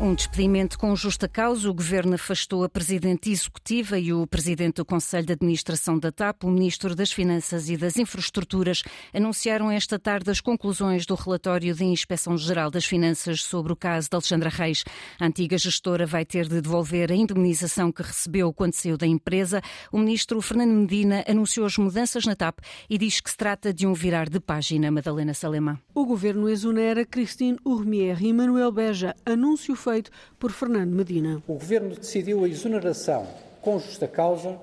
Um despedimento com justa causa. O governo afastou a presidente executiva e o presidente do Conselho de Administração da TAP. O ministro das Finanças e das Infraestruturas anunciaram esta tarde as conclusões do relatório da Inspeção-Geral das Finanças sobre o caso de Alexandra Reis. A antiga gestora vai ter de devolver a indemnização que recebeu quando saiu da empresa. O ministro Fernando Medina anunciou as mudanças na TAP e diz que se trata de um virar de página. Madalena Salema. O governo exonera Christine Urmier e Manuel Beja. Anúncio feito por Fernando Medina. O Governo decidiu a exoneração, com justa causa,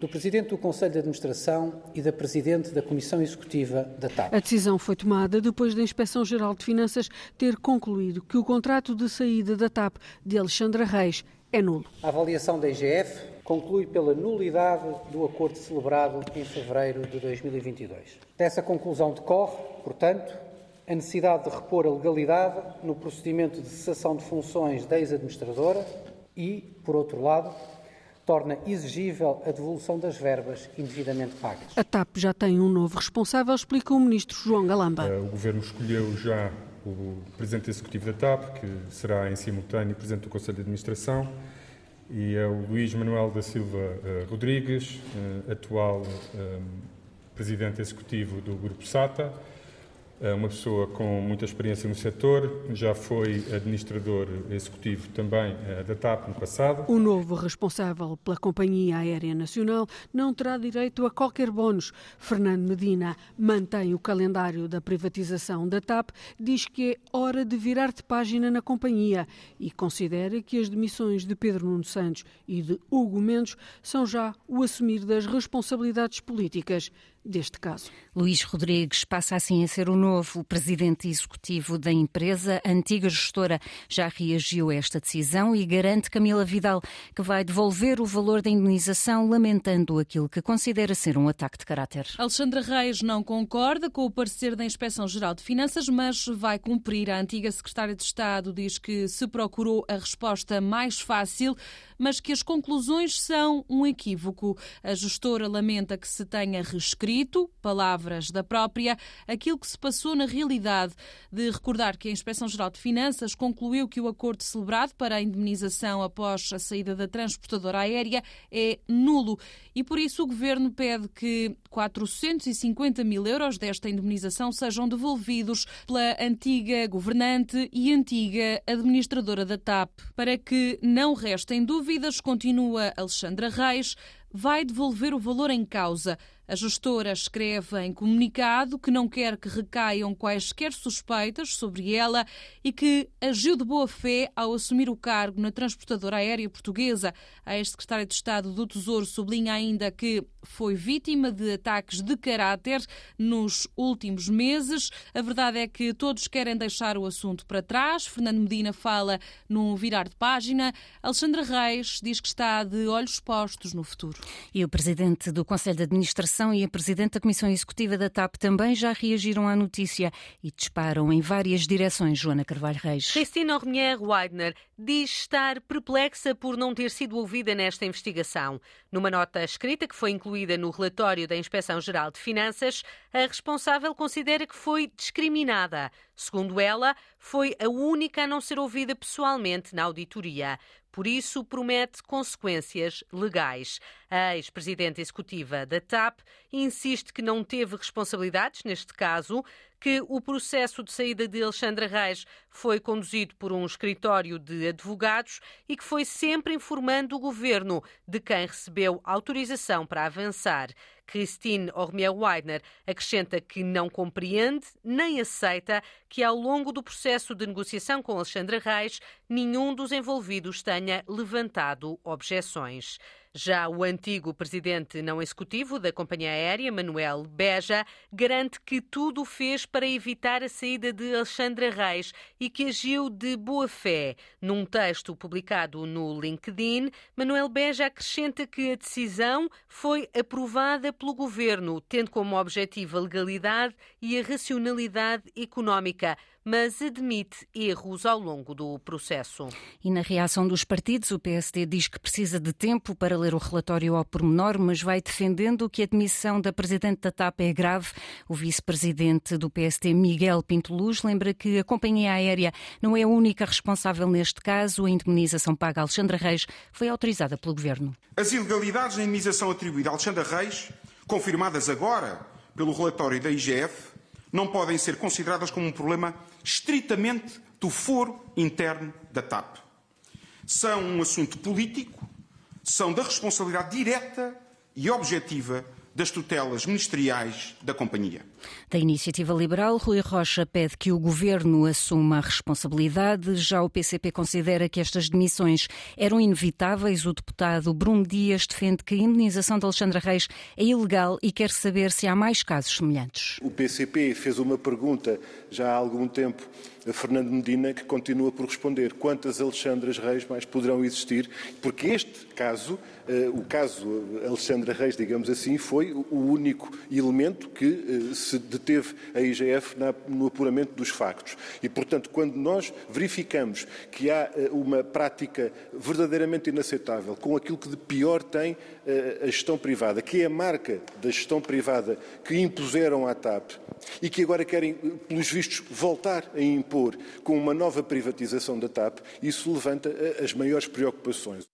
do Presidente do Conselho de Administração e da Presidente da Comissão Executiva da TAP. A decisão foi tomada depois da Inspeção-Geral de Finanças ter concluído que o contrato de saída da TAP de Alexandra Reis é nulo. A avaliação da IGF conclui pela nulidade do acordo celebrado em fevereiro de 2022. Dessa conclusão decorre, portanto, a necessidade de repor a legalidade no procedimento de cessação de funções da ex-administradora e, por outro lado, torna exigível a devolução das verbas indevidamente pagas. A TAP já tem um novo responsável, explica o ministro João Galamba. O Governo escolheu já o Presidente Executivo da TAP, que será em simultâneo Presidente do Conselho de Administração, e é o Luís Manuel da Silva Rodrigues, atual Presidente Executivo do Grupo SATA, uma pessoa com muita experiência no setor, já foi administrador executivo também eh, da TAP no passado. O novo responsável pela Companhia Aérea Nacional não terá direito a qualquer bónus. Fernando Medina mantém o calendário da privatização da TAP, diz que é hora de virar de página na companhia e considera que as demissões de Pedro Nuno Santos e de Hugo Mendes são já o assumir das responsabilidades políticas deste caso. Luís Rodrigues passa assim a ser o novo presidente executivo da empresa. A antiga gestora já reagiu a esta decisão e garante Camila Vidal que vai devolver o valor da indenização, lamentando aquilo que considera ser um ataque de caráter. Alexandra Reis não concorda com o parecer da Inspeção-Geral de Finanças, mas vai cumprir. A antiga secretária de Estado diz que se procurou a resposta mais fácil, mas que as conclusões são um equívoco. A gestora lamenta que se tenha reescrito, palavras da própria, aquilo que se passou na realidade. De recordar que a Inspeção-Geral de Finanças concluiu que o acordo celebrado para a indemnização após a saída da transportadora aérea é nulo e por isso o governo pede que 450 mil euros desta indemnização sejam devolvidos pela antiga governante e antiga administradora da TAP. Para que não restem dúvidas, continua Alexandra Reis, vai devolver o valor em causa. A gestora escreve em comunicado que não quer que recaiam quaisquer suspeitas sobre ela e que agiu de boa fé ao assumir o cargo na transportadora aérea portuguesa. A ex-secretária de Estado do Tesouro sublinha ainda que foi vítima de ataques de caráter nos últimos meses. A verdade é que todos querem deixar o assunto para trás. Fernando Medina fala num virar de página. Alexandra Reis diz que está de olhos postos no futuro. E o presidente do Conselho de Administração e a Presidente da Comissão Executiva da TAP também já reagiram à notícia e disparam em várias direções, Joana Carvalho Reis. Cristina Ormier Weidner diz estar perplexa por não ter sido ouvida nesta investigação. Numa nota escrita que foi incluída no relatório da Inspeção-Geral de Finanças, a responsável considera que foi discriminada. Segundo ela, foi a única a não ser ouvida pessoalmente na auditoria. Por isso, promete consequências legais. A ex-presidente executiva da TAP insiste que não teve responsabilidades neste caso, que o processo de saída de Alexandra Reis foi conduzido por um escritório de advogados e que foi sempre informando o governo de quem recebeu autorização para avançar. Christine Ormier Weidner acrescenta que não compreende nem aceita que, ao longo do processo de negociação com Alexandra Reis, nenhum dos envolvidos tenha levantado objeções. Já o antigo presidente não executivo da companhia aérea, Manuel Beja, garante que tudo fez para evitar a saída de Alexandra Reis e que agiu de boa fé. Num texto publicado no LinkedIn, Manuel Beja acrescenta que a decisão foi aprovada pelo governo, tendo como objetivo a legalidade e a racionalidade económica mas admite erros ao longo do processo. E na reação dos partidos, o PSD diz que precisa de tempo para ler o relatório ao pormenor, mas vai defendendo que a admissão da Presidente da TAP é grave. O vice-presidente do PSD, Miguel Pinto Luz, lembra que a companhia aérea não é a única responsável neste caso. A indemnização paga a Alexandra Reis foi autorizada pelo Governo. As ilegalidades na indemnização atribuída a Alexandra Reis, confirmadas agora pelo relatório da IGF, não podem ser consideradas como um problema estritamente do foro interno da TAP. São um assunto político, são da responsabilidade direta e objetiva das tutelas ministeriais da companhia. Da Iniciativa Liberal, Rui Rocha pede que o governo assuma a responsabilidade. Já o PCP considera que estas demissões eram inevitáveis. O deputado Bruno Dias defende que a indenização de Alexandra Reis é ilegal e quer saber se há mais casos semelhantes. O PCP fez uma pergunta já há algum tempo a Fernando Medina, que continua por responder quantas Alexandras Reis mais poderão existir, porque este caso, eh, o caso Alexandra Reis, digamos assim, foi o único elemento que eh, se deteve a IGF no apuramento dos factos. E, portanto, quando nós verificamos que há eh, uma prática verdadeiramente inaceitável com aquilo que de pior tem a gestão privada, que é a marca da gestão privada que impuseram à TAP e que agora querem, pelos vistos, voltar a impor com uma nova privatização da TAP, isso levanta as maiores preocupações.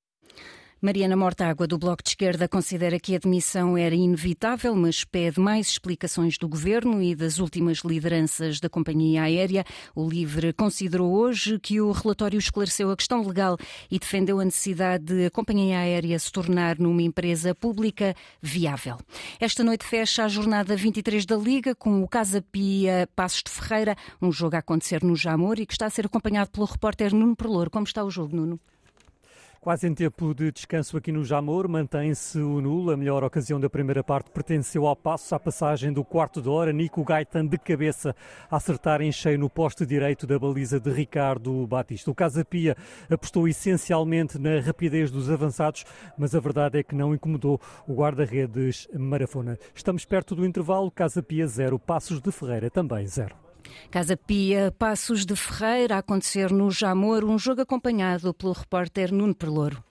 Mariana Mortágua, do Bloco de Esquerda, considera que a demissão era inevitável, mas pede mais explicações do governo e das últimas lideranças da companhia aérea. O Livre considerou hoje que o relatório esclareceu a questão legal e defendeu a necessidade de a companhia aérea se tornar numa empresa pública viável. Esta noite fecha a jornada 23 da Liga com o Casa Pia Passos de Ferreira, um jogo a acontecer no Jamor e que está a ser acompanhado pelo repórter Nuno Perlour. Como está o jogo, Nuno? Quase em tempo de descanso aqui no Jamor, mantém-se o nulo. A melhor ocasião da primeira parte pertenceu ao passo à passagem do quarto de hora. Nico Gaitan de cabeça a acertar em cheio no poste direito da baliza de Ricardo Batista. O Casa Pia apostou essencialmente na rapidez dos avançados, mas a verdade é que não incomodou o guarda-redes Marafona. Estamos perto do intervalo. Casa Pia 0, Passos de Ferreira também 0. Casa Pia, Passos de Ferreira, a acontecer no Jamor, um jogo acompanhado pelo repórter Nuno Perlouro.